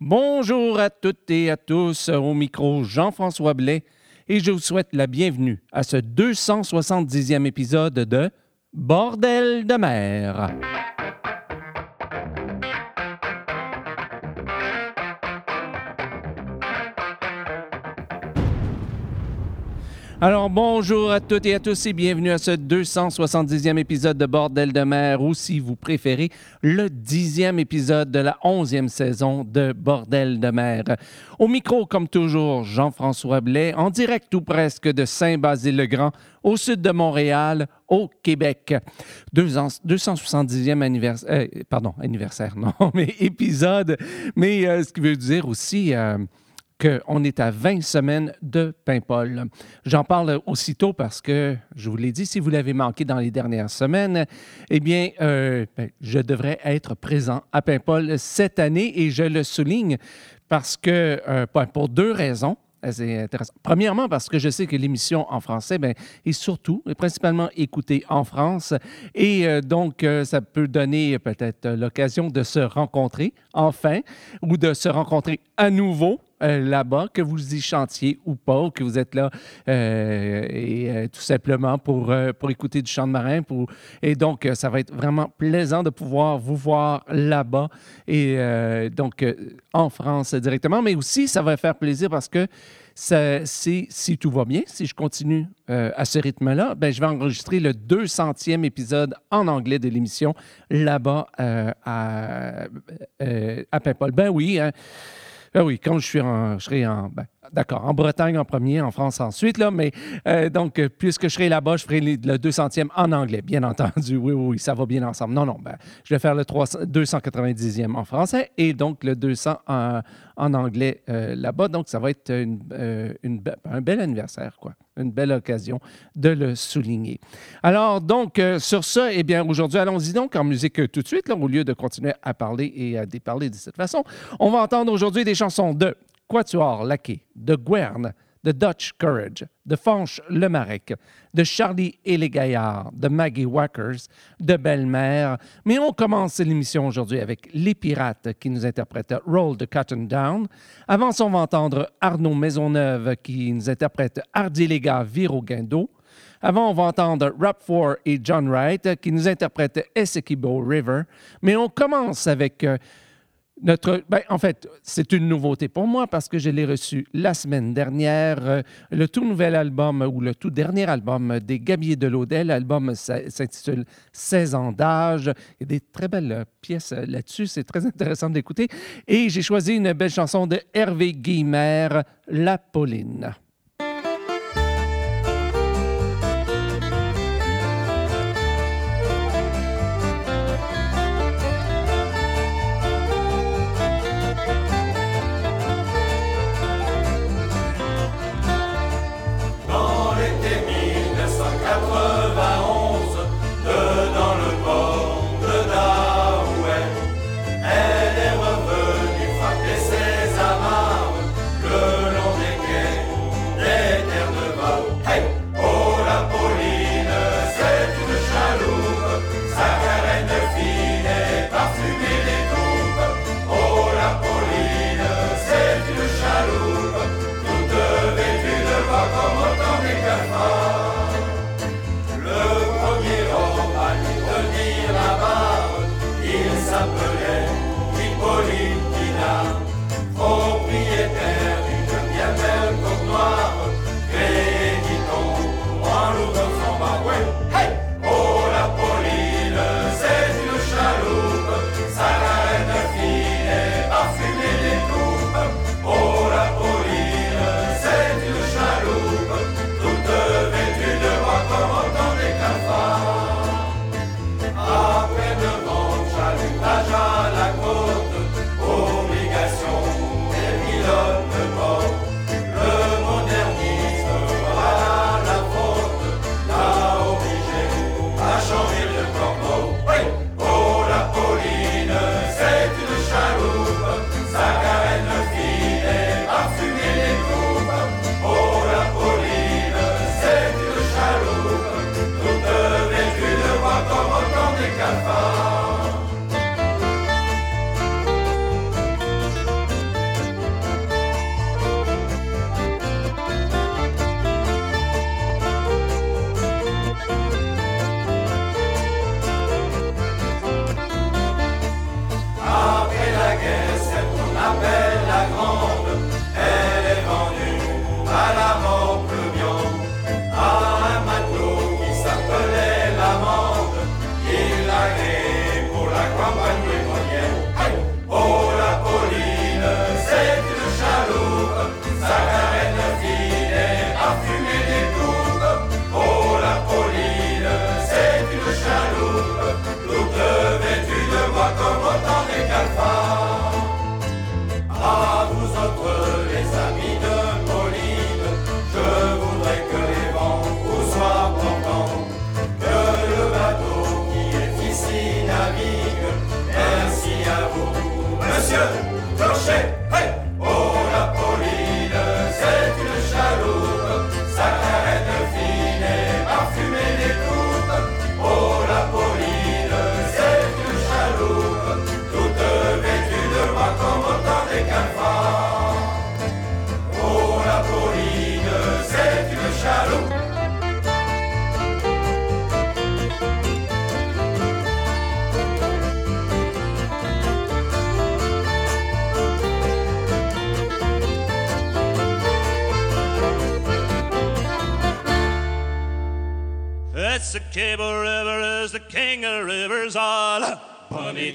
Bonjour à toutes et à tous, au micro Jean-François Blais, et je vous souhaite la bienvenue à ce 270e épisode de Bordel de mer. Alors bonjour à toutes et à tous et bienvenue à ce 270e épisode de Bordel de mer ou si vous préférez le dixième épisode de la onzième saison de Bordel de mer. Au micro comme toujours Jean-François Blais en direct ou presque de Saint-Basile-le-Grand au sud de Montréal au Québec. 270e anniversaire, euh, pardon anniversaire non mais épisode mais euh, ce qui veut dire aussi euh, qu'on est à 20 semaines de Paimpol. J'en parle aussitôt parce que, je vous l'ai dit, si vous l'avez manqué dans les dernières semaines, eh bien, euh, ben, je devrais être présent à Paimpol cette année et je le souligne parce que, euh, ben, pour deux raisons. C'est intéressant. Premièrement, parce que je sais que l'émission en français ben, est surtout et principalement écoutée en France. Et euh, donc, ça peut donner peut-être l'occasion de se rencontrer enfin ou de se rencontrer à nouveau euh, là-bas, que vous y chantiez ou pas, ou que vous êtes là euh, et euh, tout simplement pour, pour écouter du chant de marin. Et donc, ça va être vraiment plaisant de pouvoir vous voir là-bas et donc en France directement, mais aussi ça va faire plaisir parce que si, tout va bien, si je continue à ce rythme-là, ben, je vais enregistrer le 200e épisode en anglais de l'émission là-bas à, à Paimpol. Ben oui, hein. Ah oui, quand je suis en, je serai en, ben, d'accord, en Bretagne en premier, en France ensuite, là, mais euh, donc, euh, puisque je serai là-bas, je ferai le 200e en anglais, bien entendu. Oui, oui, ça va bien ensemble. Non, non, ben, je vais faire le 300 290e en français et donc le 200 en, anglais euh, là-bas. Donc, ça va être un bel anniversaire, quoi. Une belle occasion de le souligner. Alors, donc, sur ça, eh bien, aujourd'hui, allons-y donc en musique tout de suite, là, au lieu de continuer à parler et à déparler de cette façon. On va entendre aujourd'hui des chansons de Quatuor Laquais, de Guerne, de Dutch Courage, de Fanche Le Marec, de Charlie et les Gaillards, de Maggie Wackers, de Belle-Mère. Mais on commence l'émission aujourd'hui avec Les Pirates qui nous interprètent Roll the Cotton Down. Avant on va entendre Arnaud Maisonneuve qui nous interprète Hardy vire au guindeau. Avant, on va entendre Rap 4 et John Wright qui nous interprètent Essequibo River. Mais on commence avec euh, notre. ben, en fait, c'est une nouveauté pour moi parce que je l'ai reçu la semaine dernière. euh, le tout nouvel album ou le tout dernier album des Gabiers de l'Odel. L'album s'intitule 16 ans d'âge. Il y a des très belles euh, pièces euh, là-dessus. C'est très intéressant d'écouter. Et j'ai choisi une belle chanson de Hervé Guillemère, La Pauline.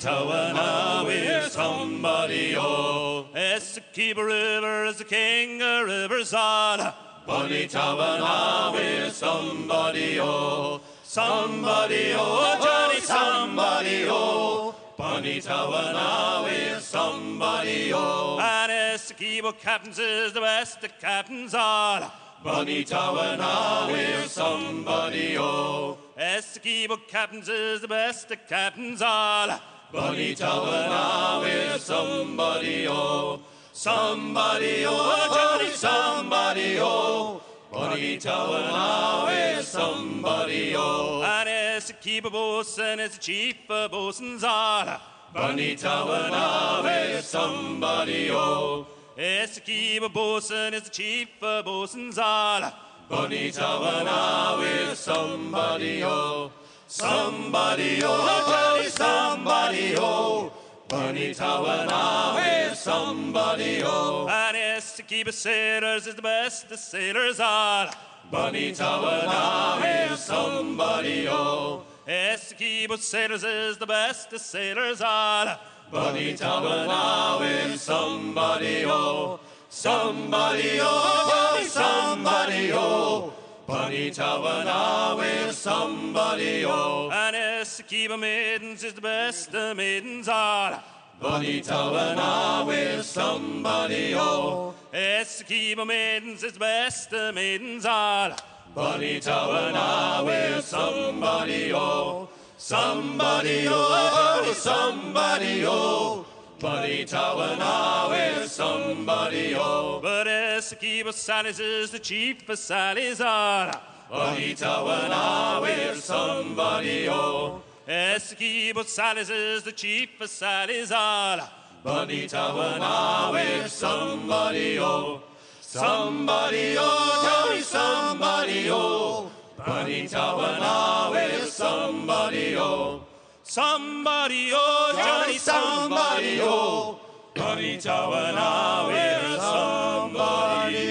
Punitawana, we're somebody, oh. Essequibo River is the king of rivers all. Punitawana, we're somebody, oh. Somebody, oh, Johnny, somebody, oh. Punitawana, we're somebody, oh. And Essequibo captains is the best of captains ah. all. Bunnytawana, we're somebody, oh. Essequibo captains is the best of captains ah. Bunny now is ah, somebody oh, somebody oh, Johnny somebody oh. Bunny now is ah, somebody oh. And it's a keeper bosun, it's a chief boss's ala. Bunny now is ah, somebody oh. It's a keeper bosun, it's a chief of boss's ala. Bunny now is somebody oh. Somebody oh, tell somebody oh. Bunny Tawana is somebody oh. And yes, to keep us sailors is the best the sailors are. Bunny Tawana is somebody oh. Yes, the keep sailors is the best the sailors are. Bunny Tawana is somebody oh. Somebody oh, somebody oh. Bunnytawana, we're somebody, oh. And Essequibo maidens is the best of maidens all. Bunnytawana, we're somebody, oh. Essequibo maidens is the best of maidens all. Bunnytawana, we're somebody, oh. Somebody, oh, somebody, oh. Buddy Tawanaw is somebody, oh. But Esaki Sally's is the chief of Salizada. Buddy Tawanaw is somebody, oh. Esaki Sally's is the chief of Salizada. Buddy Tawanaw is somebody, oh. Somebody, oh, tell me somebody, oh. Bunny Tawanaw is somebody, oh. Somebody, oh, Johnny, somebody, oh. oh. Bunnytawana, we're somebody,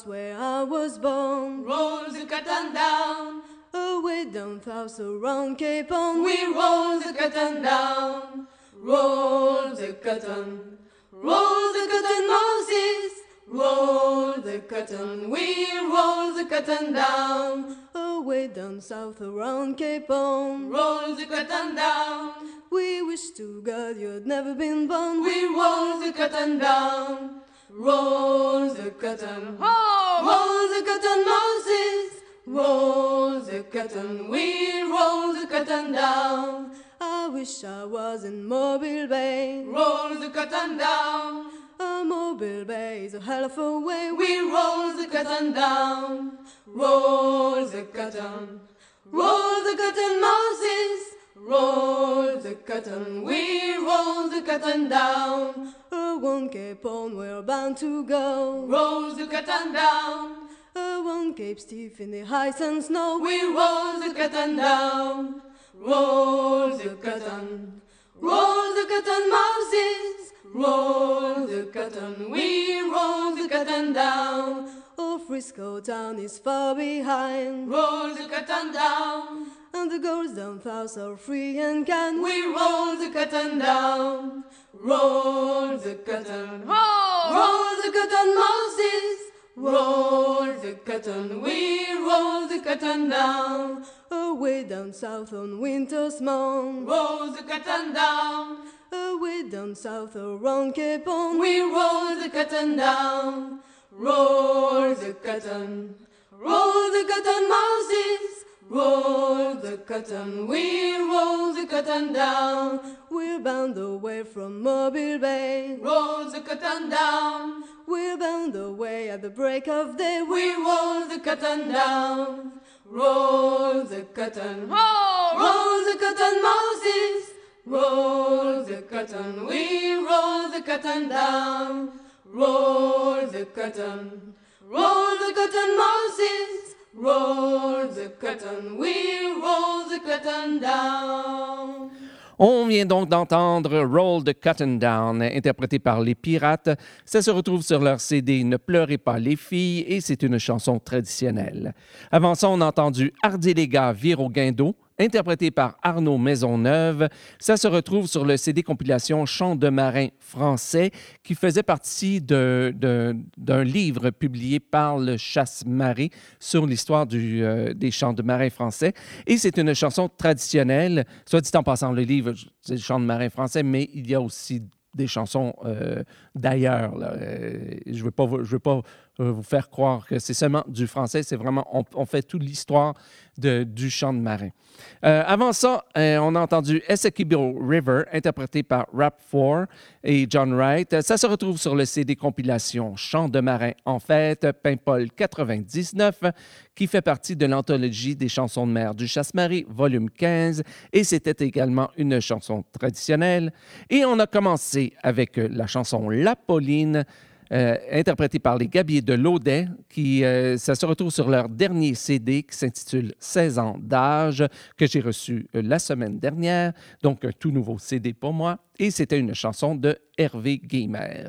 south where I was born. Roll the curtain down. Away down south around Cape Horn. We roll the curtain down. Roll the curtain. Roll the curtain, Moses. Roll the curtain. We roll the curtain down. Away down south around Cape Horn. Roll the curtain down. We wish to God you'd never been born. We roll the curtain down. Roll the curtain. Roll the curtain, Moses. Roll the curtain. We roll the curtain down. I wish I was in Mobile Bay. Roll the curtain down. Oh, Mobile Bay is a hell of a way. We roll the curtain down, roll the curtain, roll the curtain, Moses. Roll the curtain, we roll the curtain down. One Cape on, we're bound to go. Roll the curtain down, Uh, one Cape stiff in the ice and snow. we roll the curtain down. Roll the curtain, roll the curtain, Moses. Roll the curtain, we roll the curtain down. Oh, Frisco town is far behind. Roll the curtain down, And the girls down south are free and can. we roll the curtain down. Roll the curtain, roll the curtain, Moses. Roll the curtain, we roll the curtain down. Away down south on Winter's Mound. Roll the curtain down, Away down south around Cape on. we roll the curtain down. Roll the curtain, roll the curtain, Moses. Roll the curtain, we roll the curtain down. We're bound away from Mobile Bay. Roll the curtain down, We're bound away at the break of day. we roll the curtain down. Roll the curtain, roll the curtain, Moses. Roll the curtain, we roll the curtain down. Roll the curtain, roll the curtain, Moses. Roll the curtain, we roll the curtain down. On vient donc d'entendre Roll the Cotton Down, interprété par les Pirates. Ça se retrouve sur leur CD Ne pleurez pas les filles et c'est une chanson traditionnelle. Avant ça, on a entendu Hardy les gars vire au guindeau, interprété par Arnaud Maisonneuve. Ça se retrouve sur le CD compilation Chants de marins français qui faisait partie d'un livre publié par le Chasse-Marée sur l'histoire euh, des chants de marins français. Et c'est une chanson traditionnelle. Soit dit en passant, le livre, c'est le chant de marins français, mais il y a aussi des chansons euh, d'ailleurs. Euh, je ne veux pas, vous faire croire que c'est seulement du français. C'est vraiment, on, fait toute l'histoire du chant de marin. Euh, avant ça, euh, on a entendu Essequibo River, interprété par Rap 4 et John Wright. Ça se retrouve sur le CD compilation Chant de marin en fête, Paimpol 99, qui fait partie de l'anthologie des chansons de mer du Chasse-Marée, volume 15, et c'était également une chanson traditionnelle. Et on a commencé avec la chanson La Pauline, euh, interprétée par les Gabiers de Laudet, qui euh, ça se retrouve sur leur dernier CD qui s'intitule 16 ans d'âge, que j'ai reçu euh, la semaine dernière, donc un tout nouveau CD pour moi, et c'était une chanson de Hervé Guimer.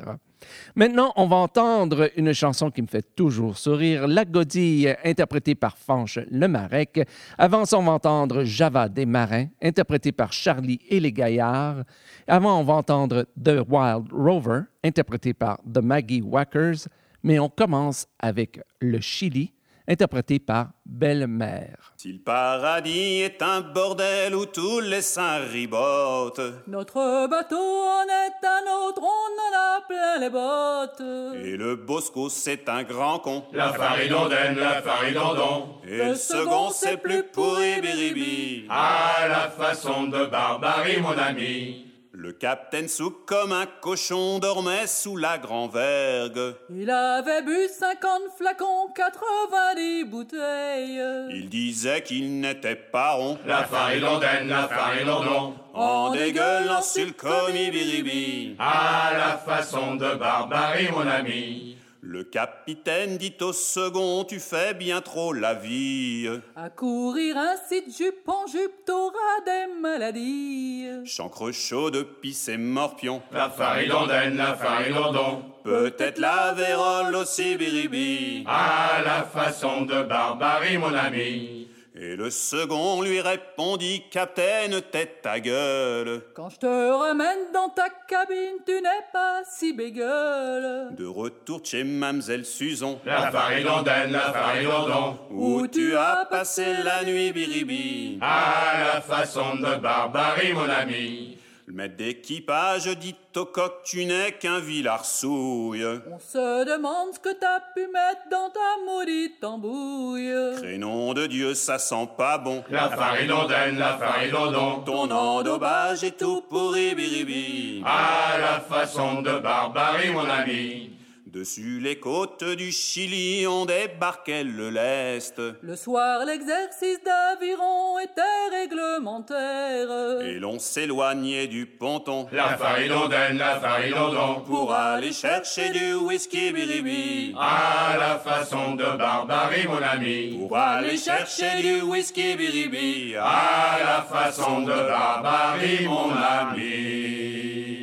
Maintenant, on va entendre une chanson qui me fait toujours sourire, La Godille, interprétée par Fanche Lemarec. Avant on va entendre Java des Marins, interprété par Charlie et les Gaillards. Avant, on va entendre The Wild Rover, interprété par The Maggie Wackers. Mais on commence avec Le Chili, interprété par Belle-Mère. Si le paradis est un bordel où tous les saints ribotent, Notre bateau en est un autre, on en a plein les bottes. et le Bosco c'est un grand con, La faridondaine, la faridondon, et le second c'est plus pourri biribi. à la façon de barbarie, mon ami. Le capitaine sous comme un cochon dormait sous la grand-vergue. Il avait bu 50 flacons, 90 bouteilles. Il disait qu'il n'était pas rond, La faridondaine, la faridondon, en dégueulant sur le commis biribi. à la façon de barbarie, mon ami. Le capitaine dit au second, tu fais bien trop la vie. À courir ainsi de jupe en jupe, t'auras des maladies. Chancre chaud de pisse et morpion. La faridondaine, la faridondon, Peut-être la vérole aussi biribi. à la façon de barbarie, mon ami. Et le second lui répondit, Capitaine, tête ta gueule. Quand je te ramène dans ta cabine, tu n'es pas si bégueule. De retour chez Mamselle Suzon, La faridondaine, la faridondon, où tu as passé la nuit biribi. à la façon de barbarie, mon ami. Le maître d'équipage dit au coq, tu n'es qu'un vil arsouille. On se demande ce que t'as pu mettre dans ta maudite embouille. Prénom de Dieu, ça sent pas bon. La faridondaine, la faridondon. Ton endobage est tout pourri, biribi. À la façon de Barbarie, mon ami. Dessus les côtes du Chili, on débarquait le lest. Le soir, l'exercice d'aviron était réglementaire. Et l'on s'éloignait du ponton La faridondaine, la faridondon. pour aller chercher du whisky, biribi. À la façon de Barbarie, mon ami. Pour aller chercher du whisky, biribi. À la façon de Barbarie, mon ami.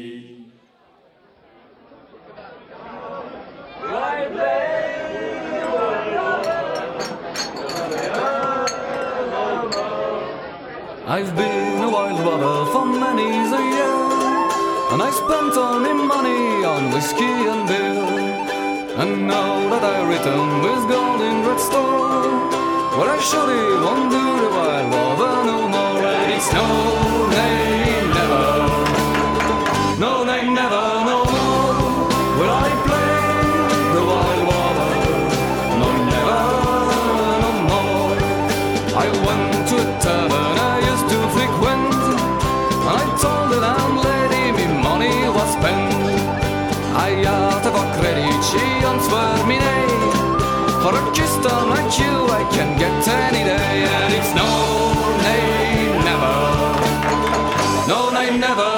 I've been a wild robber for many's a year, and I spent all my money on whiskey and beer. And now that I return with gold in red store, well I surely won't do the wild robber no more. And it's no, she answered me nay. For a custom like you, I can get any day, and it's no, nay, never, no, nay, never,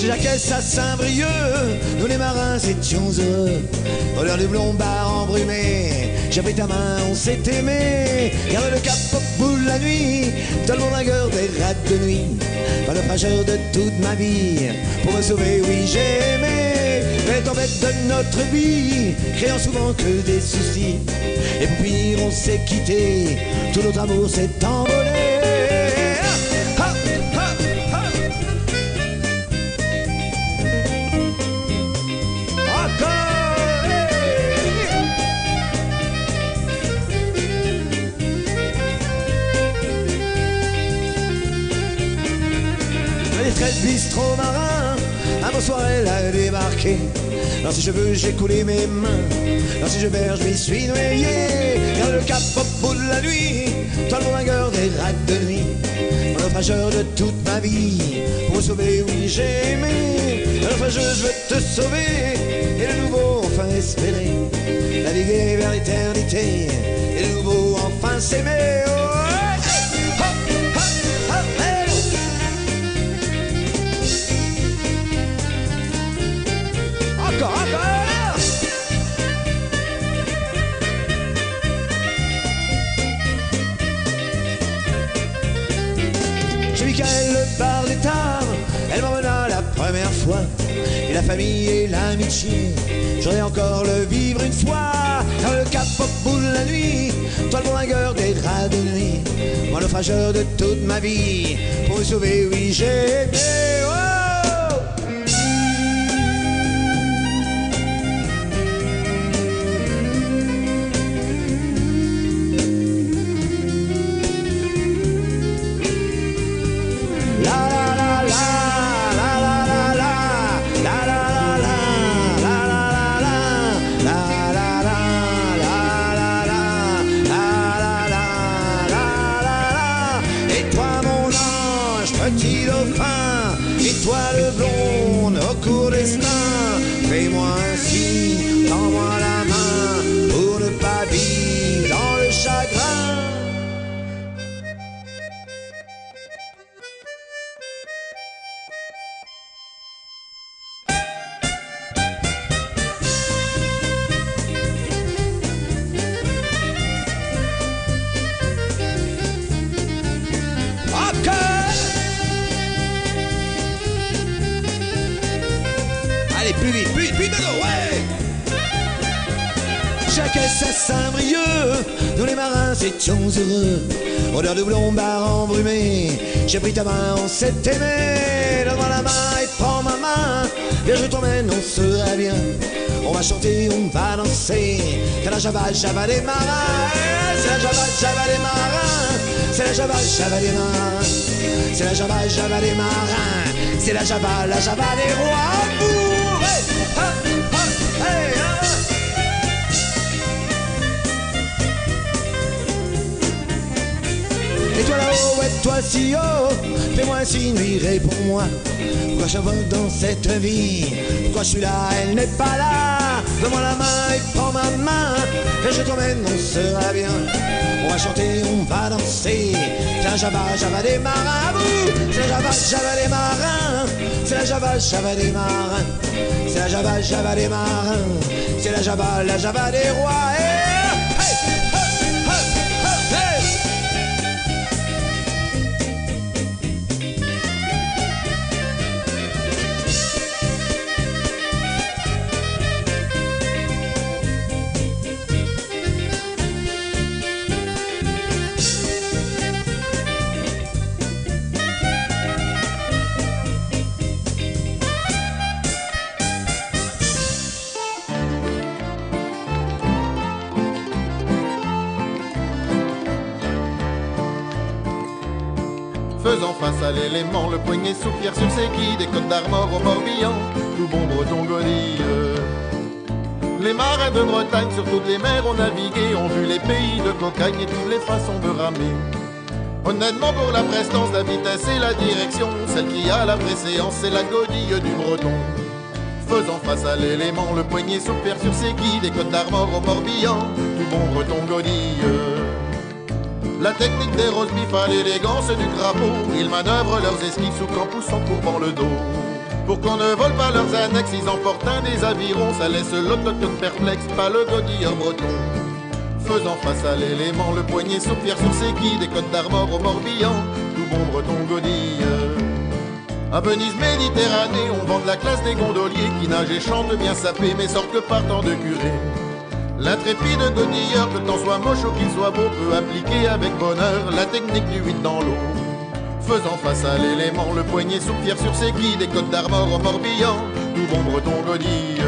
Chez Jacques à Saint-Brieuc, nous les marins étions heureux. Au l'heure du Lombard embrumé, j'ai pris ta main, on s'est aimé. Garde le cap au la nuit, dans le vainqueur des rats de nuit. Pas le frageur de toute ma vie, pour me sauver, oui, j'ai aimé. Mais tempête de notre vie, créant souvent que des soucis. Et pour on s'est quitté, tout notre amour s'est envolé. Bistrot marin, un beau soir elle a débarqué. Dans ses cheveux j'ai coulé mes mains, dans ses cheveux je m'y suis noyé. Garde le cap au bout de la nuit, toi le vainqueur des rats de nuit. Le naufrageur de toute ma vie, pour me sauver, oui j'ai aimé. Le naufrageur je veux te sauver, et le nouveau enfin espérer. Naviguer vers l'éternité, et le nouveau enfin s'aimer. Oh, la famille et l'amitié. J'aurais encore le vivre une fois, dans le cap bout de la nuit. Toi le bourlingueur des draps de nuit, moi le frageur de toute ma vie. Pour me sauver, oui, j'ai aimé. Saint-Brieuc, nous les marins étions heureux. Odeur de blombards embrumé, j'ai pris ta main, on s'est aimé. Donne-moi la main et prends ma main, viens je t'emmène, on sera bien. On va chanter, on va danser, c'est la java, java des marins. C'est la java, java des marins, c'est la java, java des marins. C'est la java, java des marins, c'est la java, la java des rois. Toi si haut, fais-moi signe, oui, réponds-moi. Pourquoi j'avance dans cette vie? Pourquoi je suis là, elle n'est pas là Donne-moi la main et prends ma main, et je t'emmène, on sera bien. On va chanter, on va danser. C'est la java, java des vous. C'est la java, java des marins. C'est la java, java des marins. C'est la java, java des marins. C'est la java, la java des rois. Eh, poignet soupire sur ses quilles, des côtes d'Armor au Morbihan, tout bon breton godille. Les marins de Bretagne sur toutes les mers ont navigué, ont vu les pays de cocagne et toutes les façons de ramer. Honnêtement pour la prestance, la vitesse et la direction, celle qui a la préséance, c'est la godille du breton. Faisant face à l'élément, le poignet soupire sur ses quilles, des côtes d'Armor au Morbihan, tout bon breton godille. La technique des beef à l'élégance du crapaud, ils manœuvrent leurs esquives sous camp poussant courbant le dos. Pour qu'on ne vole pas leurs annexes, ils emportent un des avirons, ça laisse l'autotone perplexe, pas le godilleur breton. Faisant face à l'élément, le poignet soupire sur ses quilles, des côtes d'Armor au Morbihan, tout bon breton godille. À Venise, Méditerranée, on vend de la classe des gondoliers qui nagent et chantent bien sapés, mais sortent que partant de curé. L'intrépide godilleur, que temps soit moche ou qu'il soit beau, peut appliquer avec bonheur la technique du 8 dans l'eau. Faisant face à l'élément, le poignet soupire sur ses quilles, des côtes d'Armor au Morbihan, tout bon breton godille.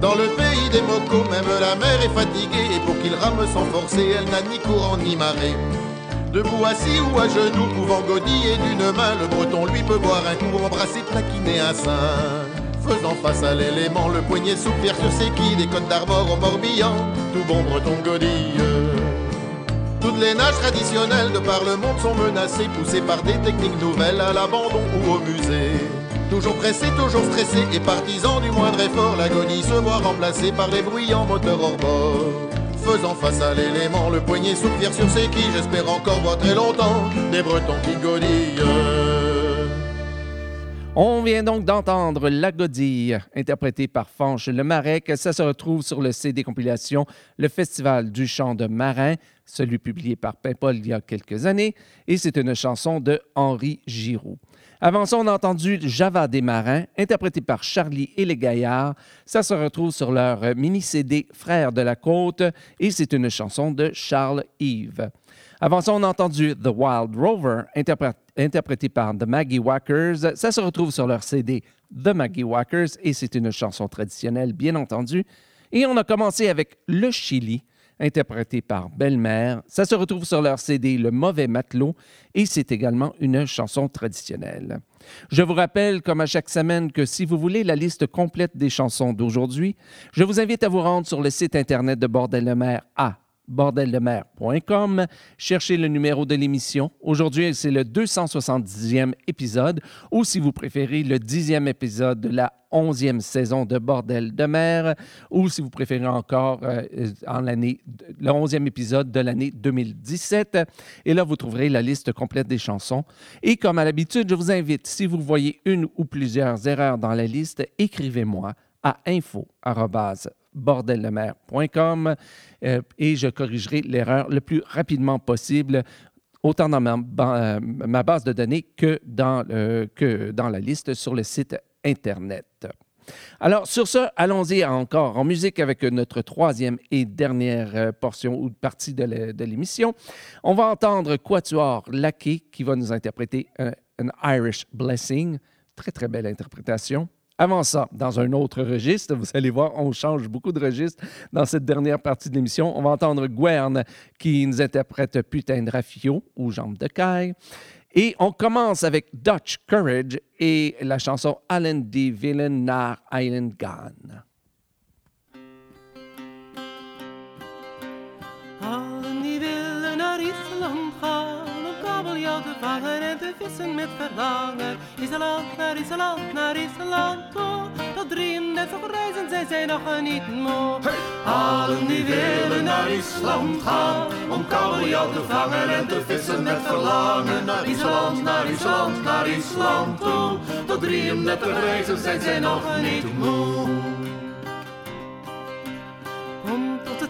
Dans le pays des mocos, même la mer est fatiguée, et pour qu'il rame sans forcer, elle n'a ni courant ni marée. Debout, assis ou à genoux, pouvant godiller d'une main, le breton lui peut boire un coup, embrasser, taquiner un sein. Faisant face à l'élément, le poignet soupire sur ses quilles, des côtes d'Armor au Morbihan, tout bon breton godille. Toutes les nages traditionnelles de par le monde sont menacées, poussées par des techniques nouvelles à l'abandon ou au musée. Toujours pressés, toujours stressés et partisans du moindre effort, l'agonie se voit remplacée par les bruyants moteurs hors bord. Faisant face à l'élément, le poignet soupire sur ses quilles, j'espère encore voir très longtemps des bretons qui godillent. On vient donc d'entendre La Godille, interprétée par Fanche Le Marec. Ça se retrouve sur le CD compilation Le Festival du chant de marin, celui publié par Paimpol il y a quelques années, et c'est une chanson de Henri Giraud. Avant ça, on a entendu Java des Marins, interprété par Charlie et les Gaillards. Ça se retrouve sur leur mini-CD Frères de la Côte et c'est une chanson de Charles Yves. Avant ça, on a entendu The Wild Rover, interpré- interprété par The Maggie Wackers. Ça se retrouve sur leur CD The Maggie Wackers et c'est une chanson traditionnelle, bien entendu. Et on a commencé avec Le Chili, interprété par Belle-Mère. Ça se retrouve sur leur CD Le Mauvais Matelot et c'est également une chanson traditionnelle. Je vous rappelle, comme à chaque semaine, que si vous voulez la liste complète des chansons d'aujourd'hui, je vous invite à vous rendre sur le site Internet de Bordel de Mer à bordeldemer.com. Cherchez le numéro de l'émission. Aujourd'hui, c'est le 270e épisode, ou si vous préférez, le 10e épisode de la 11e saison de Bordel de mer, ou si vous préférez encore, euh, en l'année, le 11e épisode de l'année 2017. Et là, vous trouverez la liste complète des chansons. Et comme à l'habitude, je vous invite, si vous voyez une ou plusieurs erreurs dans la liste, écrivez-moi à info bordellemer.com euh, et je corrigerai l'erreur le plus rapidement possible, autant dans ma, euh, ma base de données que dans, euh, que dans la liste sur le site Internet. Alors, sur ce, allons-y encore en musique avec notre troisième et dernière portion ou partie de l'é- de l'émission. On va entendre Quatuor Lackey qui va nous interpréter un Irish Blessing. Très, très belle interprétation. Avant ça, dans un autre registre, vous allez voir, on change beaucoup de registres dans cette dernière partie de l'émission. On va entendre Gwern qui nous interprète Putain de Raffio ou Jambes de caille. Et on commence avec Dutch Courage et la chanson Allen die Willen naar Island Gone. Kabeljauw te vangen en te vissen met verlangen. Island naar Island naar Island toe. Tot 33 reizen zijn zij nog niet moe. Allen die willen naar Island gaan om kabeljauw te vangen en te vissen met verlangen naar Island, naar Island, naar Island toe. Tot 33 reizen zijn zij nog niet moe.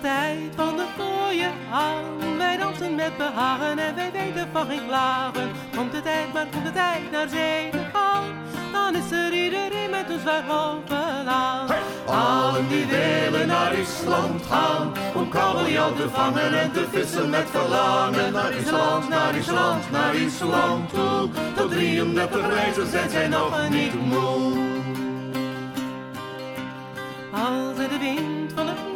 Tijd van de fooien aan. Wij dansen met behagen en wij weten van geen klagen. Komt de tijd, maar komt de tijd naar gaan. Dan is er iedereen met zwaar hoofd aan. Allen die willen naar Island gaan om kabeljauw te vangen en te vissen met verlangen naar Island, naar Island, naar Island toe. Tot 33 reizen zijn zij nog niet moe. Als er de wind van het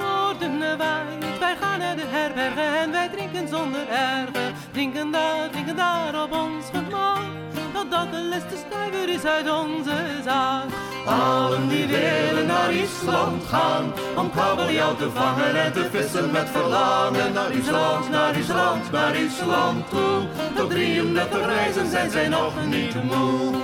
wij gaan naar de herbergen en wij drinken zonder ergen. Drinken daar, drinken daar op ons gemak, totdat de laatste stuiver is uit onze zaak. Allen die willen naar Island gaan om kabeljauw te vangen en te vissen met verlangen naar Island, naar Island, naar Island toe. Tot 33 reizen zijn zij nog niet moe.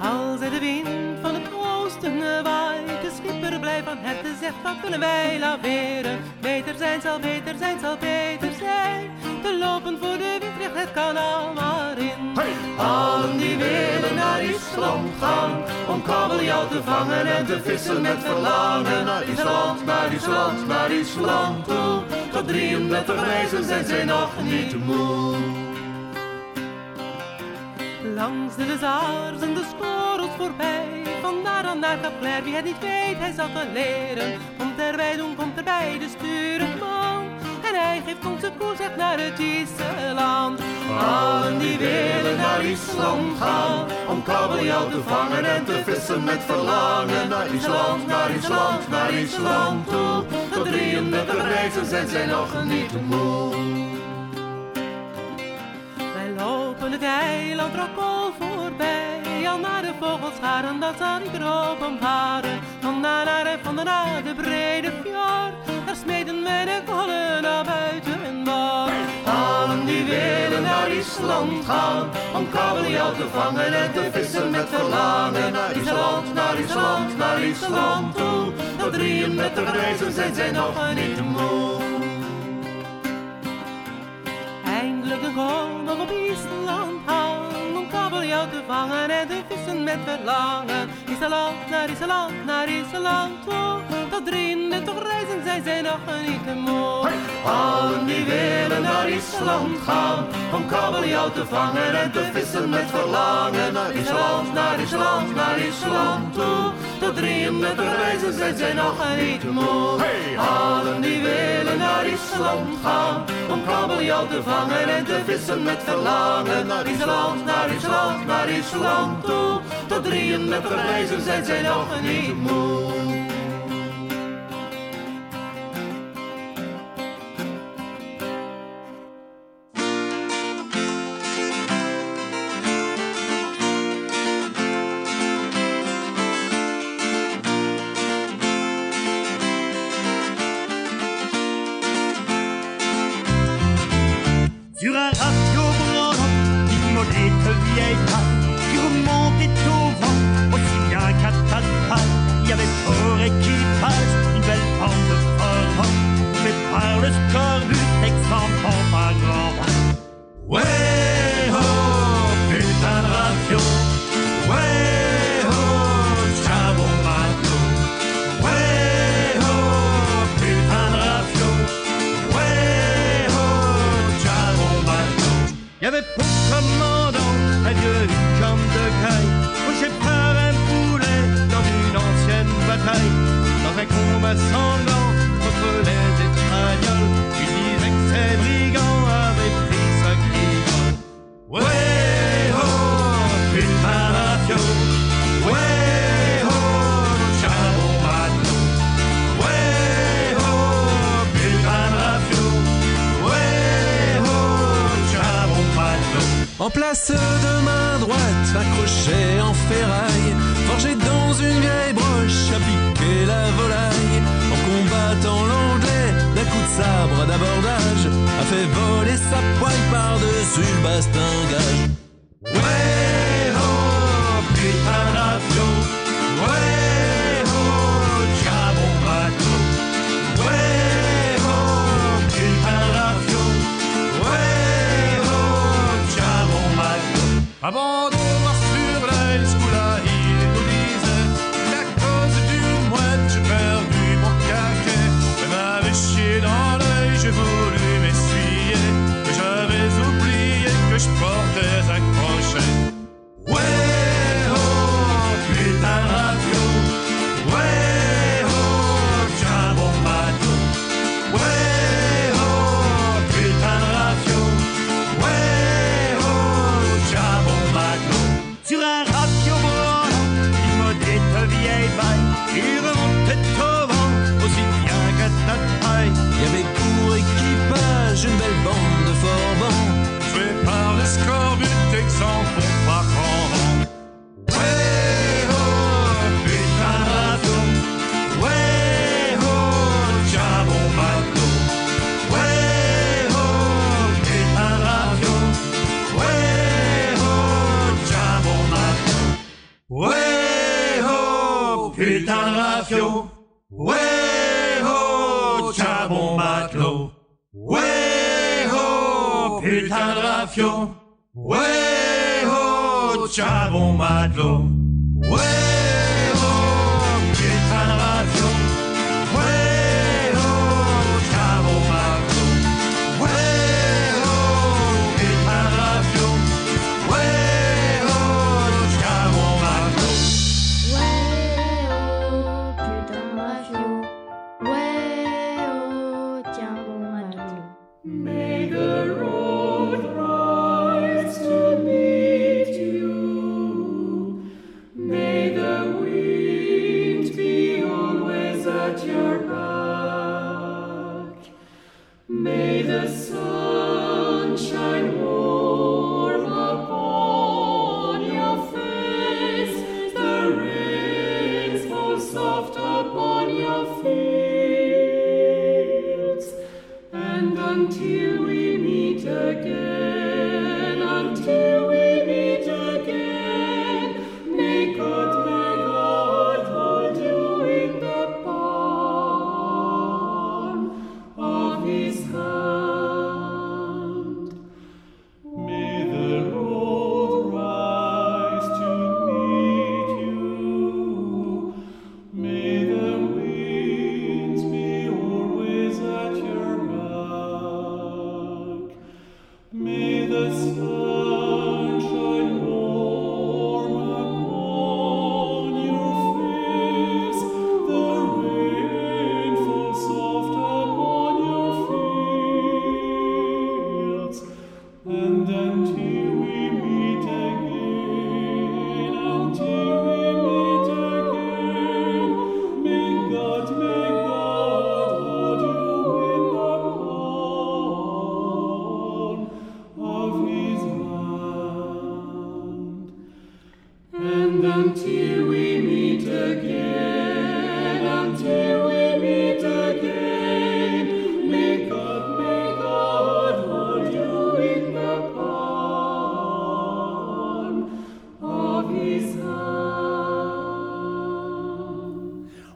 Als er de wind van het oosten waait, de schipper blij van harte zegt, wat willen wij laveren? Beter zijn zal, beter zijn zal, beter zijn. Te lopen voor de windrecht het kanaal maar in. Allen die willen naar Island gaan om kabeljauw te vangen en te vissen met verlangen naar Island, naar Island, naar Island toe. Tot 33 reizen zijn zij nog niet moe. Langs de zaars en de skorrels voorbij. Vandaar dan naar Capler, wie het niet weet, hij zal het leren. Komt erbij doen, komt erbij de stuurman. En hij geeft ons de koers echt naar het Island. Allen die willen naar Island gaan om kabeljauw te vangen en te vissen met verlangen naar Island, naar Island, naar Island toe. Tot 33 reizen zijn zij nog niet moe. Wij lopen het eiland Rokkol voorbij. Al naar de vogelscharen, dat zal ik erop opharen. Van naar de, van naar de brede fjord. Daar smeden wij de kollen naar buiten en boord. Allen die willen naar Island gaan om kabeljauw te vangen en te vissen met verlangen naar Island, naar Island, naar Island toe. Tot 33 reizen zijn zij nog niet moe. Eindelijk een komen op Island aan. Kabeljauw te vangen en te vissen met verlangen. Island, naar Island, naar Island toe dat erin toch reizen, zij zijn nog niet te mooi. Allen die willen naar Island gaan, om kabeljauw te vangen en te vissen met verlangen. Naar Island, naar Island, naar Island toe, tot drieën met de reizen, zij zijn nog niet moe. Hey! Allen die willen naar Island gaan, om kabeljauw te vangen en te vissen met verlangen. Naar Island, naar Island, naar Island toe, tot drieën met de reizen, zij zijn nog niet moe. putain de rafio. Ouais, oh, tiens bon matelot. Ouais, oh, putain de rafio. Ouais, oh, tiens bon matelot. Ouais.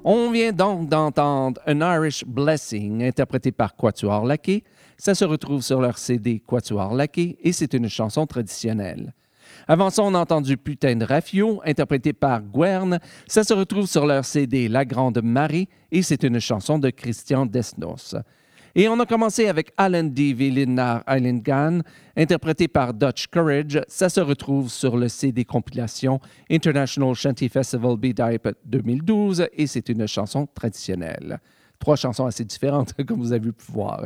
On vient donc d'entendre An Irish Blessing, interprété par Quatuor Laqué. Ça se retrouve sur leur CD Quatuor Laqué et c'est une chanson traditionnelle. Avant ça, on a entendu Putain de Raffio, interprété par Guerne. Ça se retrouve sur leur CD La Grande Marie et c'est une chanson de Christian Desnos. Et on a commencé avec Alan D. Vilinar Eilingan, interprété par Dutch Courage. Ça se retrouve sur le CD compilation International Shanty Festival B-Type 2012 et c'est une chanson traditionnelle. Trois chansons assez différentes, comme vous avez pu voir.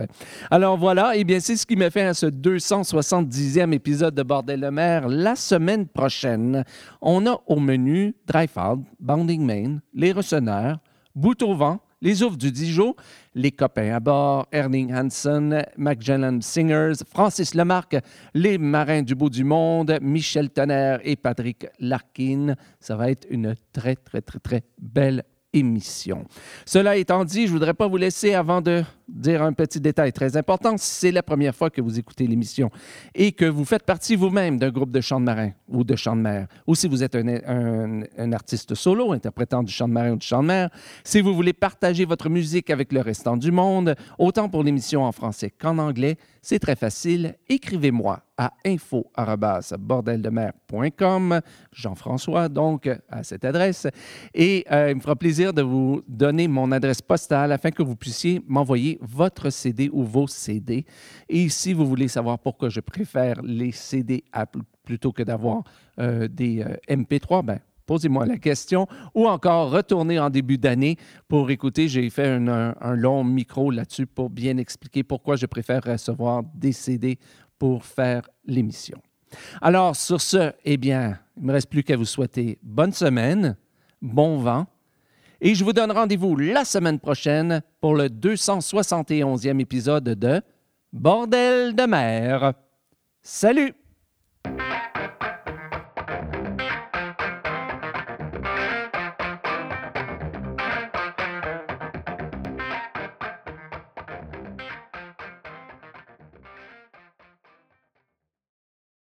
Alors voilà, et bien c'est ce qui me fait à ce 270e épisode de Bordel de mer. La semaine prochaine, on a au menu Dryfald, Bounding Main, Les Recenneurs, Bout au vent, les ouvres du Dijon, les copains à bord, Erling Hansen, Magellan Singers, Francis Lemarque, les marins du bout du monde, Michel Tonnerre et Patrick Larkin. Ça va être une très, très, très, très belle émission. Cela étant dit, je ne voudrais pas vous laisser avant de dire un petit détail très important. Si c'est la première fois que vous écoutez l'émission et que vous faites partie vous-même d'un groupe de chants de marin ou de chants de mer, ou si vous êtes un, un- artiste solo interprétant du chant de marin ou du chant de mer, si vous voulez partager votre musique avec le restant du monde, autant pour l'émission en français qu'en anglais, c'est très facile. Écrivez-moi à info-bordeldemer.com, Jean-François, donc, à cette adresse. Et euh, il me fera plaisir de vous donner mon adresse postale afin que vous puissiez m'envoyer votre CD ou vos CD. Et si vous voulez savoir pourquoi je préfère les CD plutôt que d'avoir euh, des euh, MP3, ben, posez-moi la question. Ou encore, retournez en début d'année pour écouter. J'ai fait un long micro là-dessus pour bien expliquer pourquoi je préfère recevoir des CD pour faire l'émission. Alors, sur ce, eh bien, il ne me reste plus qu'à vous souhaiter bonne semaine, bon vent, et je vous donne rendez-vous la semaine prochaine pour le 271e épisode de Bordel de mer. Salut!